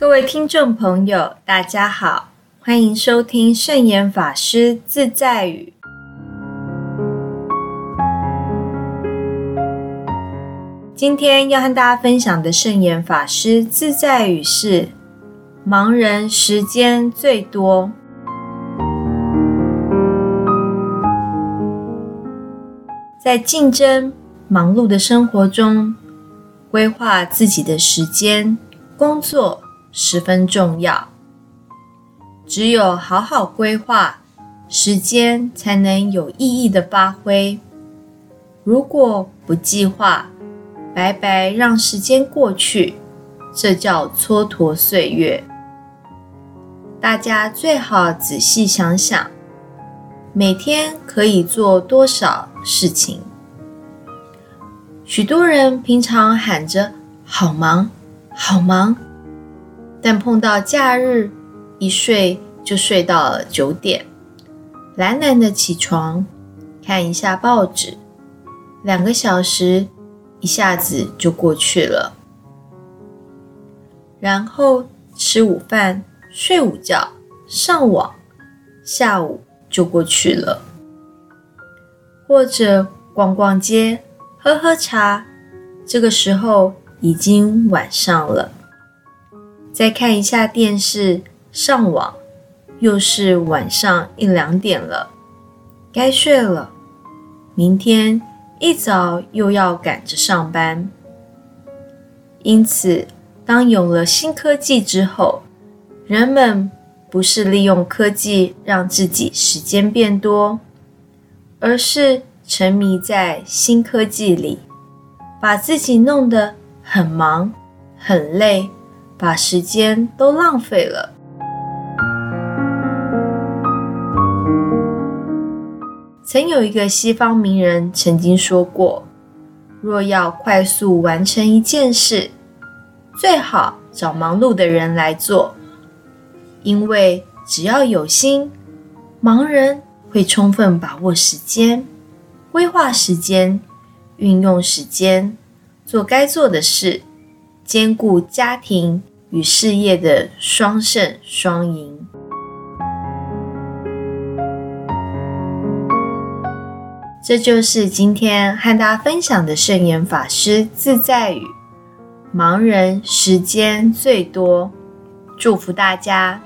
各位听众朋友，大家好，欢迎收听圣严法师自在语。今天要和大家分享的圣严法师自在语是：盲人时间最多，在竞争忙碌的生活中，规划自己的时间、工作十分重要。只有好好规划时间，才能有意义的发挥。如果不计划，白白让时间过去，这叫蹉跎岁月。大家最好仔细想想，每天可以做多少事情？许多人平常喊着“好忙，好忙”，但碰到假日，一睡就睡到了九点，懒懒的起床，看一下报纸，两个小时。一下子就过去了，然后吃午饭、睡午觉、上网，下午就过去了。或者逛逛街、喝喝茶，这个时候已经晚上了。再看一下电视、上网，又是晚上一两点了，该睡了。明天。一早又要赶着上班，因此，当有了新科技之后，人们不是利用科技让自己时间变多，而是沉迷在新科技里，把自己弄得很忙、很累，把时间都浪费了。曾有一个西方名人曾经说过：“若要快速完成一件事，最好找忙碌的人来做，因为只要有心，盲人会充分把握时间、规划时间、运用时间，做该做的事，兼顾家庭与事业的双胜双赢。”这就是今天和大家分享的圣言法师自在语。盲人时间最多，祝福大家。